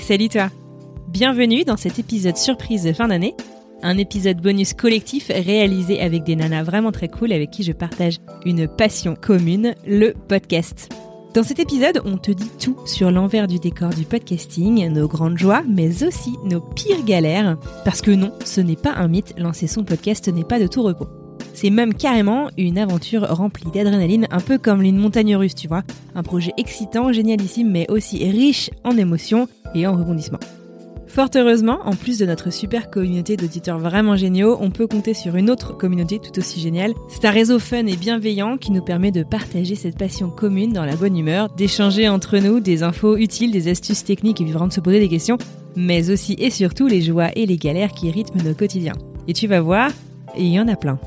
Salut toi Bienvenue dans cet épisode surprise de fin d'année, un épisode bonus collectif réalisé avec des nanas vraiment très cool avec qui je partage une passion commune, le podcast. Dans cet épisode, on te dit tout sur l'envers du décor du podcasting, nos grandes joies, mais aussi nos pires galères. Parce que non, ce n'est pas un mythe, lancer son podcast n'est pas de tout repos. C'est même carrément une aventure remplie d'adrénaline, un peu comme une montagne russe, tu vois. Un projet excitant, génialissime, mais aussi riche en émotions et en rebondissements. Fort heureusement, en plus de notre super communauté d'auditeurs vraiment géniaux, on peut compter sur une autre communauté tout aussi géniale. C'est un réseau fun et bienveillant qui nous permet de partager cette passion commune dans la bonne humeur, d'échanger entre nous des infos utiles, des astuces techniques et vraiment de se poser des questions, mais aussi et surtout les joies et les galères qui rythment nos quotidiens. Et tu vas voir, il y en a plein.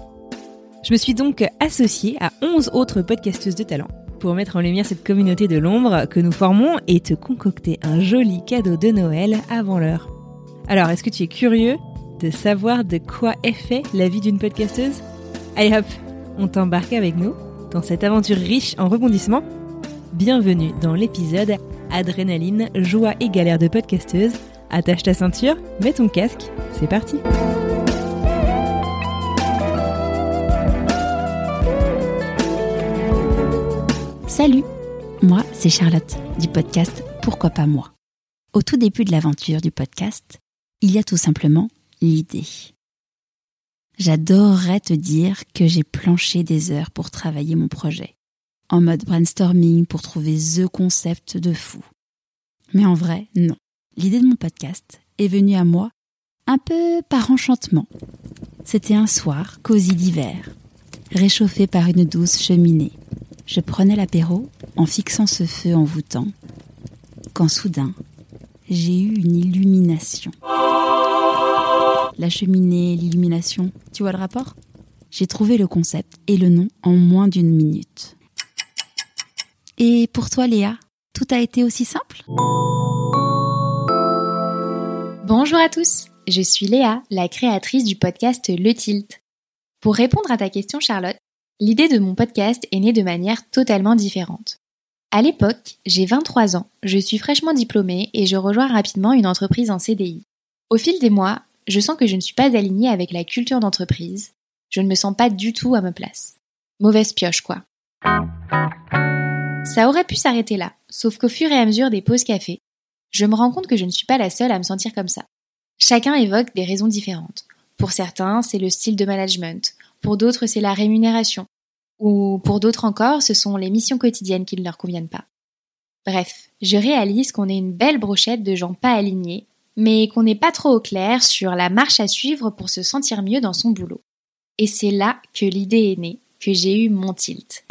Je me suis donc associée à 11 autres podcasteuses de talent pour mettre en lumière cette communauté de l'ombre que nous formons et te concocter un joli cadeau de Noël avant l'heure. Alors, est-ce que tu es curieux de savoir de quoi est fait la vie d'une podcasteuse? Allez hop, on t'embarque avec nous dans cette aventure riche en rebondissements. Bienvenue dans l'épisode Adrénaline, joie et galère de podcasteuse. Attache ta ceinture, mets ton casque, c'est parti. Salut, moi c'est Charlotte du podcast Pourquoi pas moi. Au tout début de l'aventure du podcast, il y a tout simplement l'idée. J'adorerais te dire que j'ai planché des heures pour travailler mon projet, en mode brainstorming pour trouver the concept de fou. Mais en vrai, non. L'idée de mon podcast est venue à moi un peu par enchantement. C'était un soir cosy d'hiver, réchauffé par une douce cheminée je prenais l'apéro en fixant ce feu envoûtant, quand soudain, j'ai eu une illumination. La cheminée, l'illumination, tu vois le rapport? J'ai trouvé le concept et le nom en moins d'une minute. Et pour toi, Léa, tout a été aussi simple? Bonjour à tous, je suis Léa, la créatrice du podcast Le Tilt. Pour répondre à ta question, Charlotte, L'idée de mon podcast est née de manière totalement différente. À l'époque, j'ai 23 ans, je suis fraîchement diplômée et je rejoins rapidement une entreprise en CDI. Au fil des mois, je sens que je ne suis pas alignée avec la culture d'entreprise. Je ne me sens pas du tout à ma place. Mauvaise pioche, quoi. Ça aurait pu s'arrêter là, sauf qu'au fur et à mesure des pauses café, je me rends compte que je ne suis pas la seule à me sentir comme ça. Chacun évoque des raisons différentes. Pour certains, c'est le style de management, pour d'autres c'est la rémunération, ou pour d'autres encore ce sont les missions quotidiennes qui ne leur conviennent pas. Bref, je réalise qu'on est une belle brochette de gens pas alignés, mais qu'on n'est pas trop au clair sur la marche à suivre pour se sentir mieux dans son boulot. Et c'est là que l'idée est née, que j'ai eu mon tilt.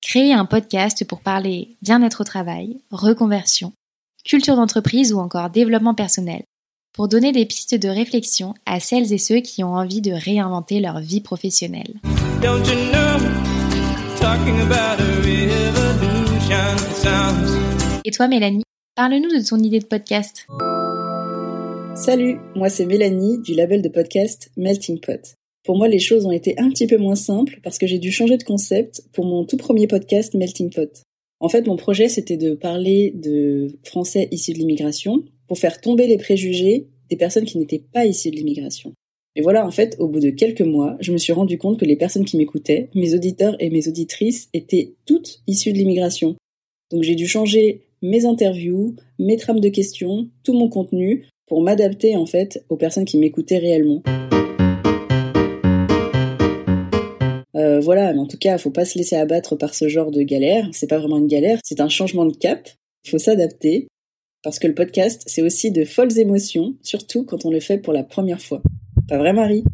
Créer un podcast pour parler bien-être au travail, reconversion, culture d'entreprise ou encore développement personnel, pour donner des pistes de réflexion à celles et ceux qui ont envie de réinventer leur vie professionnelle. Et toi Mélanie, parle-nous de ton idée de podcast. Salut, moi c'est Mélanie du label de podcast Melting Pot. Pour moi, les choses ont été un petit peu moins simples parce que j'ai dû changer de concept pour mon tout premier podcast Melting Pot. En fait, mon projet, c'était de parler de Français issus de l'immigration pour faire tomber les préjugés des personnes qui n'étaient pas issues de l'immigration. Et voilà, en fait, au bout de quelques mois, je me suis rendu compte que les personnes qui m'écoutaient, mes auditeurs et mes auditrices, étaient toutes issues de l'immigration. Donc j'ai dû changer mes interviews, mes trames de questions, tout mon contenu pour m'adapter en fait aux personnes qui m'écoutaient réellement. Euh, voilà, mais en tout cas, faut pas se laisser abattre par ce genre de galère. C'est pas vraiment une galère, c'est un changement de cap. Il faut s'adapter. Parce que le podcast, c'est aussi de folles émotions, surtout quand on le fait pour la première fois. Pas vrai, Marie?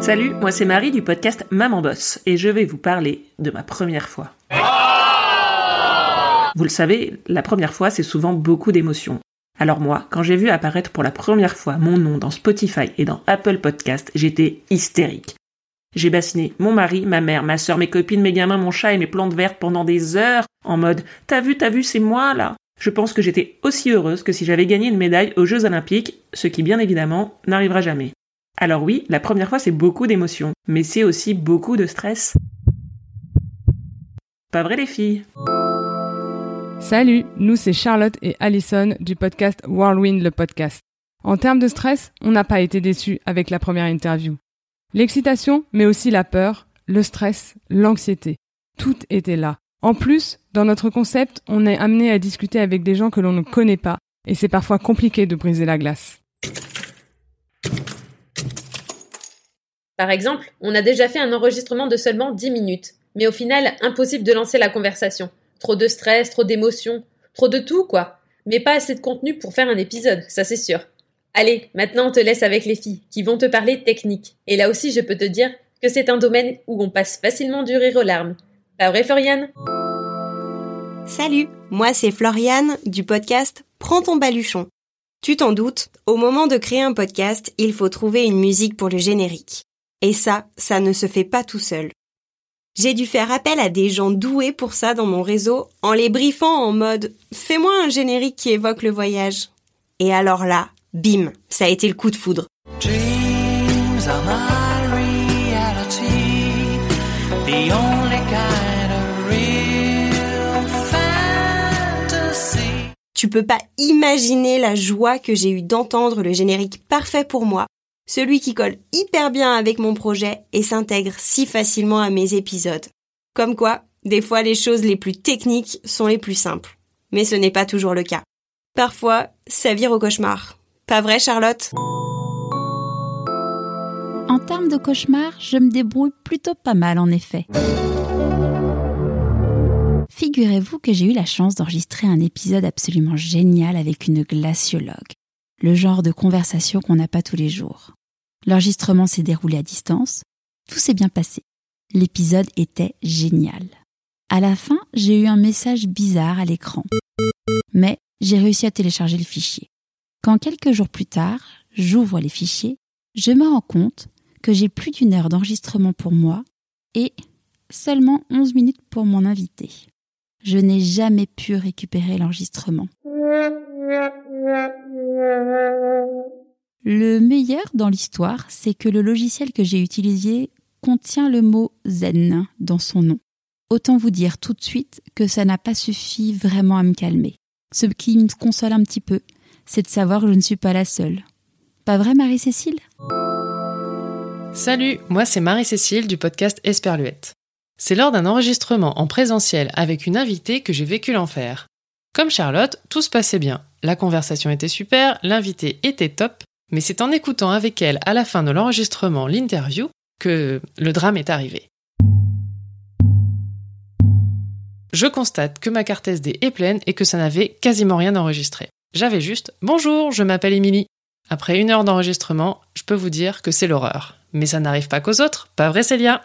Salut, moi c'est Marie du podcast Maman Boss et je vais vous parler de ma première fois. Vous le savez, la première fois c'est souvent beaucoup d'émotions. Alors moi, quand j'ai vu apparaître pour la première fois mon nom dans Spotify et dans Apple Podcast, j'étais hystérique. J'ai bassiné mon mari, ma mère, ma soeur, mes copines, mes gamins, mon chat et mes plantes vertes pendant des heures en mode T'as vu, t'as vu, c'est moi là Je pense que j'étais aussi heureuse que si j'avais gagné une médaille aux Jeux Olympiques, ce qui bien évidemment n'arrivera jamais. Alors oui, la première fois c'est beaucoup d'émotions, mais c'est aussi beaucoup de stress. Pas vrai les filles? Salut, nous c'est Charlotte et Allison du podcast Whirlwind le podcast. En termes de stress, on n'a pas été déçus avec la première interview. L'excitation, mais aussi la peur, le stress, l'anxiété, tout était là. En plus, dans notre concept, on est amené à discuter avec des gens que l'on ne connaît pas, et c'est parfois compliqué de briser la glace. Par exemple, on a déjà fait un enregistrement de seulement 10 minutes, mais au final, impossible de lancer la conversation. Trop de stress, trop d'émotions, trop de tout, quoi. Mais pas assez de contenu pour faire un épisode, ça c'est sûr. Allez, maintenant on te laisse avec les filles, qui vont te parler technique. Et là aussi, je peux te dire que c'est un domaine où on passe facilement du rire aux larmes. Pas vrai, Floriane? Salut, moi c'est Floriane du podcast Prends ton baluchon. Tu t'en doutes, au moment de créer un podcast, il faut trouver une musique pour le générique. Et ça, ça ne se fait pas tout seul. J'ai dû faire appel à des gens doués pour ça dans mon réseau en les briefant en mode fais-moi un générique qui évoque le voyage. Et alors là, bim, ça a été le coup de foudre. Tu peux pas imaginer la joie que j'ai eue d'entendre le générique parfait pour moi celui qui colle hyper bien avec mon projet et s'intègre si facilement à mes épisodes. Comme quoi, des fois les choses les plus techniques sont les plus simples. Mais ce n'est pas toujours le cas. Parfois, ça vire au cauchemar. Pas vrai, Charlotte? En termes de cauchemar, je me débrouille plutôt pas mal en effet. Figurez-vous que j'ai eu la chance d'enregistrer un épisode absolument génial avec une glaciologue. Le genre de conversation qu'on n'a pas tous les jours. L'enregistrement s'est déroulé à distance. Tout s'est bien passé. L'épisode était génial. À la fin, j'ai eu un message bizarre à l'écran. Mais j'ai réussi à télécharger le fichier. Quand quelques jours plus tard, j'ouvre les fichiers, je me rends compte que j'ai plus d'une heure d'enregistrement pour moi et seulement 11 minutes pour mon invité. Je n'ai jamais pu récupérer l'enregistrement. Le meilleur dans l'histoire, c'est que le logiciel que j'ai utilisé contient le mot zen dans son nom. Autant vous dire tout de suite que ça n'a pas suffi vraiment à me calmer. Ce qui me console un petit peu, c'est de savoir que je ne suis pas la seule. Pas vrai Marie-Cécile? Salut, moi c'est Marie-Cécile du podcast Esperluette. C'est lors d'un enregistrement en présentiel avec une invitée que j'ai vécu l'enfer. Comme Charlotte, tout se passait bien. La conversation était super, l'invité était top, mais c'est en écoutant avec elle à la fin de l'enregistrement l'interview que le drame est arrivé. Je constate que ma carte SD est pleine et que ça n'avait quasiment rien enregistré. J'avais juste Bonjour, je m'appelle Émilie. Après une heure d'enregistrement, je peux vous dire que c'est l'horreur. Mais ça n'arrive pas qu'aux autres, pas vrai Célia?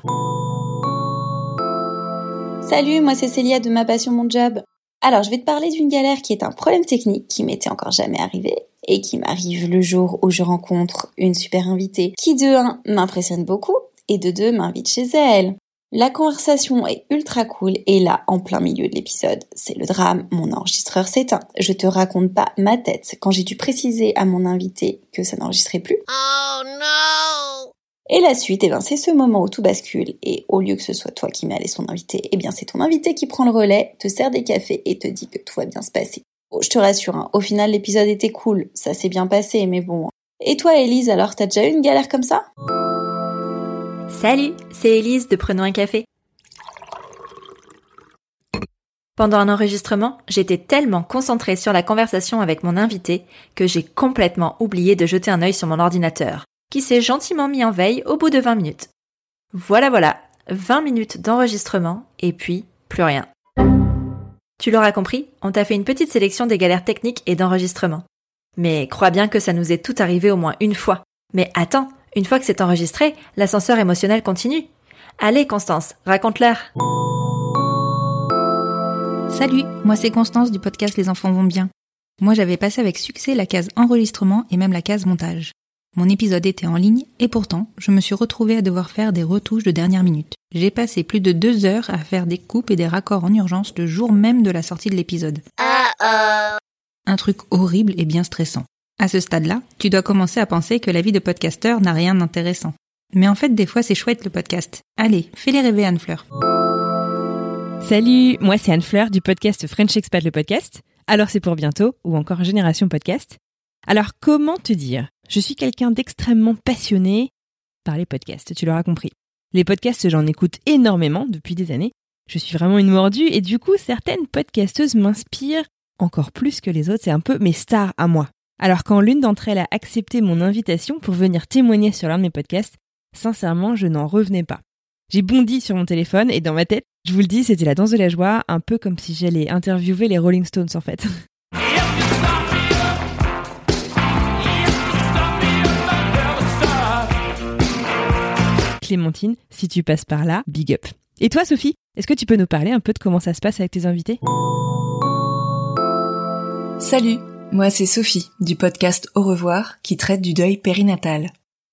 Salut, moi c'est Célia de Ma Passion Mon Job. Alors je vais te parler d'une galère qui est un problème technique qui m'était encore jamais arrivé et qui m'arrive le jour où je rencontre une super invitée qui de un m'impressionne beaucoup et de deux m'invite chez elle. La conversation est ultra cool et là, en plein milieu de l'épisode, c'est le drame, mon enregistreur s'éteint. Je te raconte pas ma tête quand j'ai dû préciser à mon invité que ça n'enregistrait plus. Oh non Et la suite, eh bien, c'est ce moment où tout bascule et au lieu que ce soit toi qui m'allais son invité, eh bien, c'est ton invité qui prend le relais, te sert des cafés et te dit que tout va bien se passer je te rassure, hein, au final l'épisode était cool, ça s'est bien passé, mais bon. Et toi Elise, alors t'as déjà eu une galère comme ça? Salut, c'est Elise de Prenons un café. Pendant un enregistrement, j'étais tellement concentrée sur la conversation avec mon invité que j'ai complètement oublié de jeter un œil sur mon ordinateur, qui s'est gentiment mis en veille au bout de 20 minutes. Voilà voilà, 20 minutes d'enregistrement et puis plus rien. Tu l'auras compris, on t'a fait une petite sélection des galères techniques et d'enregistrement. Mais crois bien que ça nous est tout arrivé au moins une fois. Mais attends, Une fois que c'est enregistré, l'ascenseur émotionnel continue. Allez Constance, raconte-leur. Salut, moi c'est Constance du podcast Les enfants vont bien. Moi j'avais passé avec succès la case enregistrement et même la case montage. Mon épisode était en ligne et pourtant je me suis retrouvée à devoir faire des retouches de dernière minute. J'ai passé plus de deux heures à faire des coupes et des raccords en urgence le jour même de la sortie de l'épisode. Un truc horrible et bien stressant. À ce stade-là, tu dois commencer à penser que la vie de podcasteur n'a rien d'intéressant. Mais en fait, des fois, c'est chouette le podcast. Allez, fais-les rêver, Anne-Fleur. Salut, moi c'est Anne Fleur du podcast French Expat le podcast. Alors c'est pour bientôt ou encore Génération Podcast. Alors comment te dire? Je suis quelqu'un d'extrêmement passionné par les podcasts, tu l'auras compris. Les podcasts, j'en écoute énormément depuis des années. Je suis vraiment une mordue et du coup, certaines podcasteuses m'inspirent encore plus que les autres. C'est un peu mes stars à moi. Alors quand l'une d'entre elles a accepté mon invitation pour venir témoigner sur l'un de mes podcasts, sincèrement, je n'en revenais pas. J'ai bondi sur mon téléphone et dans ma tête, je vous le dis, c'était la danse de la joie, un peu comme si j'allais interviewer les Rolling Stones en fait. Clémentine, si tu passes par là, big up. Et toi Sophie, est-ce que tu peux nous parler un peu de comment ça se passe avec tes invités? Salut, moi c'est Sophie du podcast Au revoir qui traite du deuil périnatal.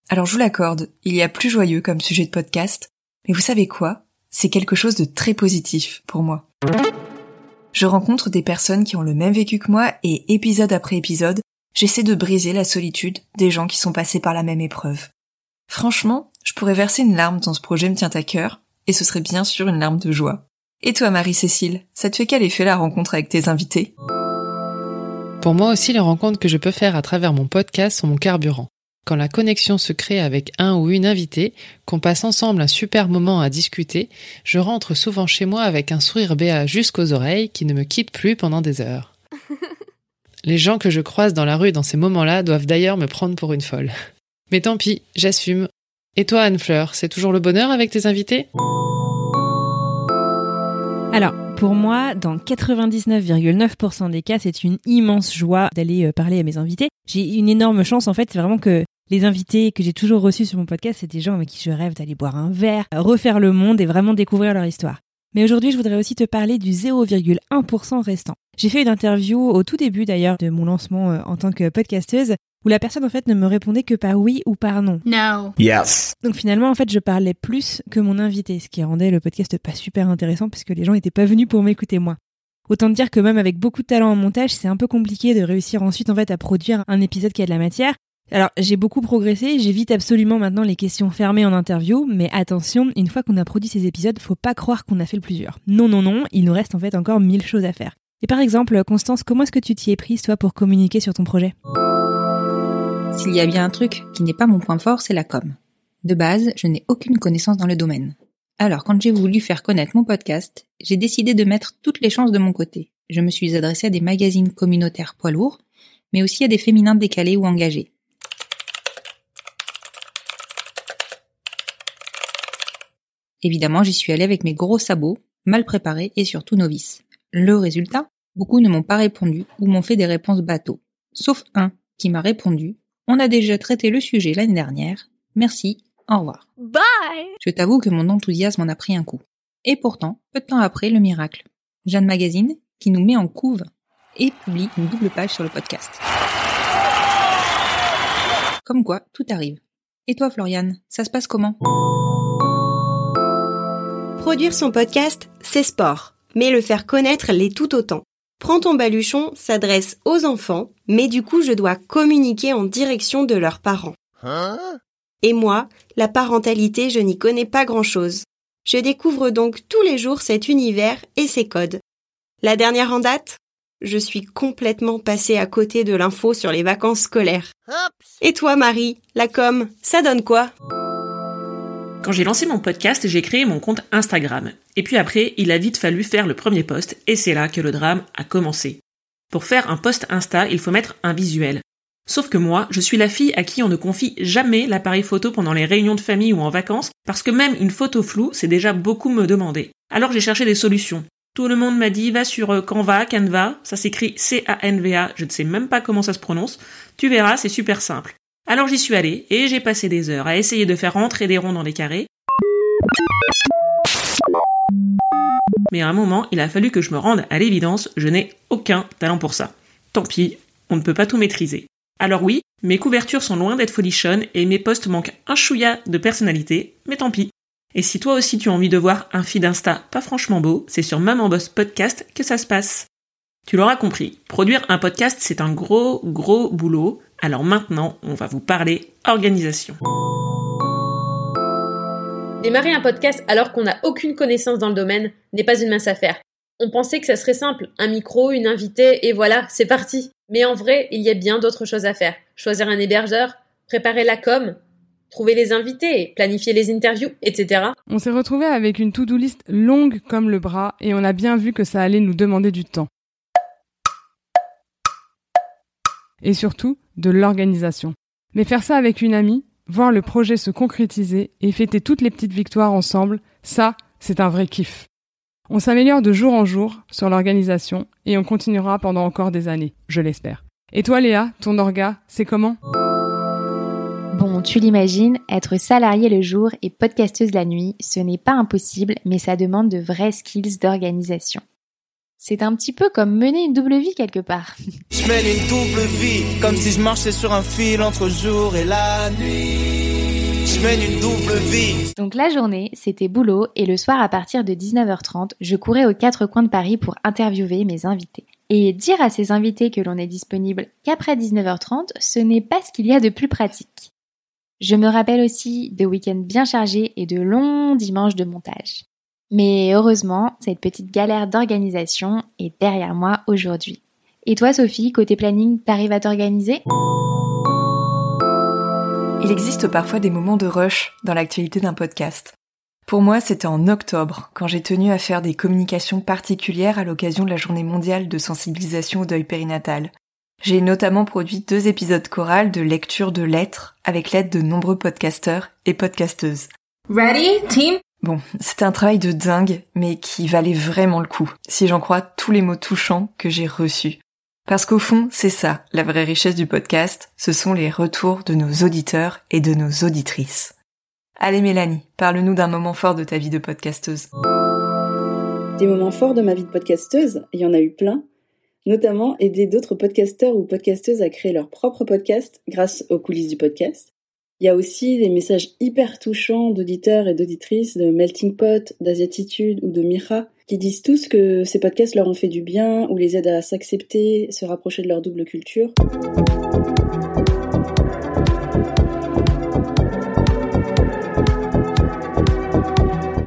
Alors je vous l'accorde, il y a plus joyeux comme sujet de podcast, mais vous savez quoi? C'est quelque chose de très positif pour moi. Je rencontre des personnes qui ont le même vécu que moi et épisode après épisode, j'essaie de briser la solitude des gens qui sont passés par la même épreuve. Franchement, je pourrais verser une larme tant ce projet me tient à cœur, et ce serait bien sûr une larme de joie. Et toi Marie-Cécile, ça te fait quel effet la rencontre avec tes invités? Pour moi aussi, les rencontres que je peux faire à travers mon podcast sont mon carburant. Quand la connexion se crée avec un ou une invitée, qu'on passe ensemble un super moment à discuter, je rentre souvent chez moi avec un sourire béat jusqu'aux oreilles qui ne me quitte plus pendant des heures. Les gens que je croise dans la rue dans ces moments-là doivent d'ailleurs me prendre pour une folle. Mais tant pis, j'assume. Et toi, Anne-Fleur, c'est toujours le bonheur avec tes invités? Alors, pour moi, dans 99,9% des cas, c'est une immense joie d'aller euh, parler à mes invités. J'ai une énorme chance, en fait, c'est vraiment que les invités que j'ai toujours reçus sur mon podcast, c'est des gens avec qui je rêve d'aller boire un verre, refaire le monde et vraiment découvrir leur histoire. Mais aujourd'hui, je voudrais aussi te parler du 0,1% restant. J'ai fait une interview au tout début d'ailleurs de mon lancement euh, en tant que podcasteuse où la personne en fait ne me répondait que par oui ou par non. No. Yes. Donc finalement en fait je parlais plus que mon invité, ce qui rendait le podcast pas super intéressant puisque les gens n'étaient pas venus pour m'écouter moi. Autant te dire que même avec beaucoup de talent en montage, c'est un peu compliqué de réussir ensuite en fait à produire un épisode qui a de la matière. Alors j'ai beaucoup progressé, j'évite absolument maintenant les questions fermées en interview, mais attention, une fois qu'on a produit ces épisodes, faut pas croire qu'on a fait le plusieurs. Non, non, non, il nous reste en fait encore mille choses à faire. Et par exemple, Constance, comment est-ce que tu t'y es prise toi pour communiquer sur ton projet? S'il y a bien un truc qui n'est pas mon point fort, c'est la com. De base, je n'ai aucune connaissance dans le domaine. Alors, quand j'ai voulu faire connaître mon podcast, j'ai décidé de mettre toutes les chances de mon côté. Je me suis adressée à des magazines communautaires poids lourds, mais aussi à des féminins décalés ou engagés. Évidemment, j'y suis allée avec mes gros sabots, mal préparés et surtout novices. Le résultat? Beaucoup ne m'ont pas répondu ou m'ont fait des réponses bateaux. Sauf un qui m'a répondu On a déjà traité le sujet l'année dernière. Merci, au revoir. Bye Je t'avoue que mon enthousiasme en a pris un coup. Et pourtant, peu de temps après, le miracle. Jeanne Magazine, qui nous met en couve et publie une double page sur le podcast. Comme quoi, tout arrive. Et toi, Floriane, ça se passe comment? Produire son podcast, c'est sport, mais le faire connaître l'est tout autant. Prends ton baluchon s'adresse aux enfants, mais du coup je dois communiquer en direction de leurs parents. Et moi, la parentalité, je n'y connais pas grand-chose. Je découvre donc tous les jours cet univers et ses codes. La dernière en date? Je suis complètement passée à côté de l'info sur les vacances scolaires. Et toi, Marie, la com, ça donne quoi? Quand j'ai lancé mon podcast, j'ai créé mon compte Instagram. Et puis après, il a vite fallu faire le premier post, et c'est là que le drame a commencé. Pour faire un post Insta, il faut mettre un visuel. Sauf que moi, je suis la fille à qui on ne confie jamais l'appareil photo pendant les réunions de famille ou en vacances, parce que même une photo floue, c'est déjà beaucoup me demander. Alors j'ai cherché des solutions. Tout le monde m'a dit va sur euh, Canva, Canva, ça s'écrit C-A-N-V-A, je ne sais même pas comment ça se prononce. Tu verras, c'est super simple. Alors j'y suis allée et j'ai passé des heures à essayer de faire rentrer des ronds dans les carrés. Mais à un moment, il a fallu que je me rende à l'évidence, je n'ai aucun talent pour ça. Tant pis, on ne peut pas tout maîtriser. Alors oui, mes couvertures sont loin d'être folichonnes et mes posts manquent un chouïa de personnalité, mais tant pis. Et si toi aussi tu as envie de voir un feed Insta pas franchement beau, c'est sur Maman Boss Podcast que ça se passe. Tu l'auras compris, produire un podcast c'est un gros gros boulot, alors maintenant on va vous parler organisation. Démarrer un podcast alors qu'on n'a aucune connaissance dans le domaine n'est pas une mince affaire. On pensait que ça serait simple, un micro, une invitée, et voilà, c'est parti. Mais en vrai, il y a bien d'autres choses à faire. Choisir un hébergeur, préparer la com, trouver les invités, planifier les interviews, etc. On s'est retrouvé avec une to-do list longue comme le bras et on a bien vu que ça allait nous demander du temps. Et surtout, de l'organisation. Mais faire ça avec une amie, voir le projet se concrétiser et fêter toutes les petites victoires ensemble, ça, c'est un vrai kiff. On s'améliore de jour en jour sur l'organisation et on continuera pendant encore des années, je l'espère. Et toi Léa, ton orga, c'est comment? Bon, tu l'imagines, être salarié le jour et podcasteuse la nuit, ce n'est pas impossible, mais ça demande de vrais skills d'organisation. C'est un petit peu comme mener une double vie quelque part. Je mène une double vie, comme si je marchais sur un fil entre jour et la nuit. Je mène une double vie. Donc la journée, c'était boulot et le soir à partir de 19h30, je courais aux quatre coins de Paris pour interviewer mes invités. Et dire à ces invités que l'on est disponible qu'après 19h30, ce n'est pas ce qu'il y a de plus pratique. Je me rappelle aussi de week-ends bien chargés et de longs dimanches de montage. Mais heureusement, cette petite galère d'organisation est derrière moi aujourd'hui. Et toi Sophie, côté planning, t'arrives à t'organiser? Il existe parfois des moments de rush dans l'actualité d'un podcast. Pour moi, c'était en octobre, quand j'ai tenu à faire des communications particulières à l'occasion de la journée mondiale de sensibilisation au deuil périnatal. J'ai notamment produit deux épisodes chorales de lecture de lettres avec l'aide de nombreux podcasteurs et podcasteuses. Ready, team? Bon, c'était un travail de dingue, mais qui valait vraiment le coup, si j'en crois tous les mots touchants que j'ai reçus. Parce qu'au fond, c'est ça, la vraie richesse du podcast, ce sont les retours de nos auditeurs et de nos auditrices. Allez Mélanie, parle-nous d'un moment fort de ta vie de podcasteuse. Des moments forts de ma vie de podcasteuse, il y en a eu plein, notamment aider d'autres podcasteurs ou podcasteuses à créer leur propre podcast grâce aux coulisses du podcast. Il y a aussi des messages hyper touchants d'auditeurs et d'auditrices de Melting Pot, d'Asiatitude ou de Mira qui disent tous que ces podcasts leur ont fait du bien ou les aident à s'accepter, se rapprocher de leur double culture.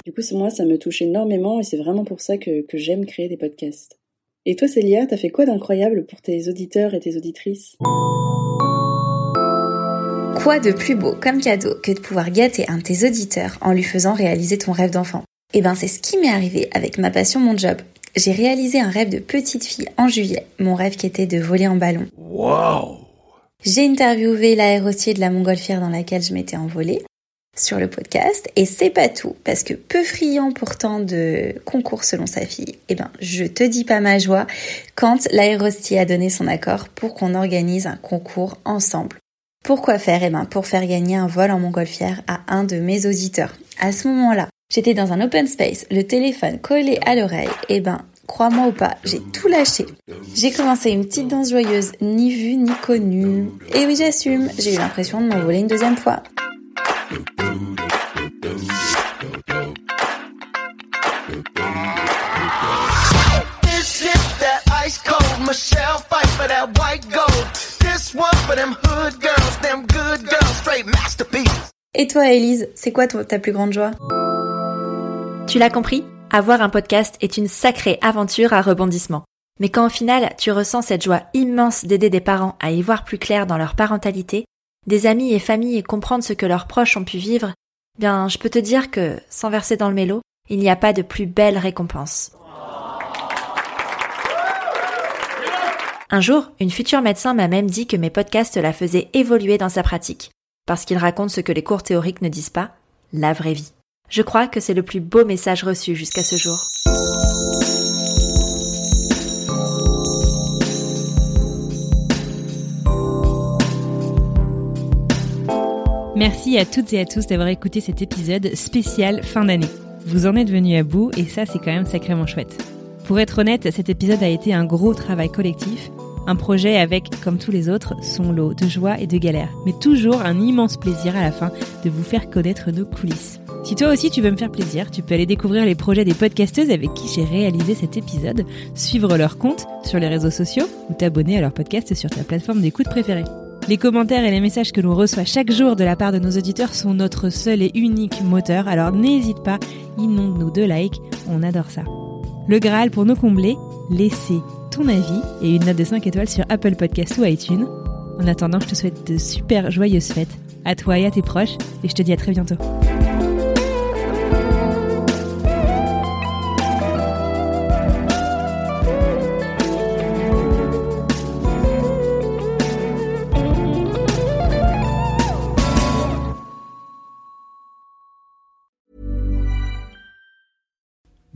Du coup, moi, ça me touche énormément et c'est vraiment pour ça que, que j'aime créer des podcasts. Et toi, Célia, t'as fait quoi d'incroyable pour tes auditeurs et tes auditrices? Quoi de plus beau comme cadeau que de pouvoir gâter un de tes auditeurs en lui faisant réaliser ton rêve d'enfant Eh ben, c'est ce qui m'est arrivé avec ma passion, mon job. J'ai réalisé un rêve de petite fille en juillet, mon rêve qui était de voler en ballon. Wow J'ai interviewé l'aérostier de la montgolfière dans laquelle je m'étais envolée sur le podcast et c'est pas tout parce que peu friand pourtant de concours selon sa fille, eh ben je te dis pas ma joie quand l'aérostier a donné son accord pour qu'on organise un concours ensemble. Pourquoi faire? Eh ben pour faire gagner un vol en montgolfière à un de mes auditeurs. À ce moment-là, j'étais dans un open space, le téléphone collé à l'oreille. Eh ben crois-moi ou pas, j'ai tout lâché. J'ai commencé une petite danse joyeuse, ni vue ni connue. Et oui, j'assume, j'ai eu l'impression de m'envoler une deuxième fois. Toi, Elise, c'est quoi ta plus grande joie? Tu l'as compris Avoir un podcast est une sacrée aventure à rebondissement. Mais quand au final tu ressens cette joie immense d'aider des parents à y voir plus clair dans leur parentalité, des amis et familles et comprendre ce que leurs proches ont pu vivre, bien je peux te dire que, sans verser dans le mélo, il n'y a pas de plus belle récompense. Un jour, une future médecin m'a même dit que mes podcasts la faisaient évoluer dans sa pratique, parce qu'ils racontent ce que les cours théoriques ne disent pas, la vraie vie. Je crois que c'est le plus beau message reçu jusqu'à ce jour. Merci à toutes et à tous d'avoir écouté cet épisode spécial fin d'année. Vous en êtes venus à bout et ça c'est quand même sacrément chouette. Pour être honnête, cet épisode a été un gros travail collectif, un projet avec, comme tous les autres, son lot de joie et de galère, mais toujours un immense plaisir à la fin de vous faire connaître nos coulisses. Si toi aussi tu veux me faire plaisir, tu peux aller découvrir les projets des podcasteuses avec qui j'ai réalisé cet épisode, suivre leur compte sur les réseaux sociaux ou t'abonner à leur podcast sur ta plateforme d'écoute préférée. Les commentaires et les messages que l'on reçoit chaque jour de la part de nos auditeurs sont notre seul et unique moteur, alors n'hésite pas, inonde-nous de likes, on adore ça. Le Graal pour nous combler, laissez ton avis et une note de 5 étoiles sur Apple Podcast ou iTunes. En attendant, je te souhaite de super joyeuses fêtes à toi et à tes proches et je te dis à très bientôt.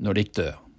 når de dør.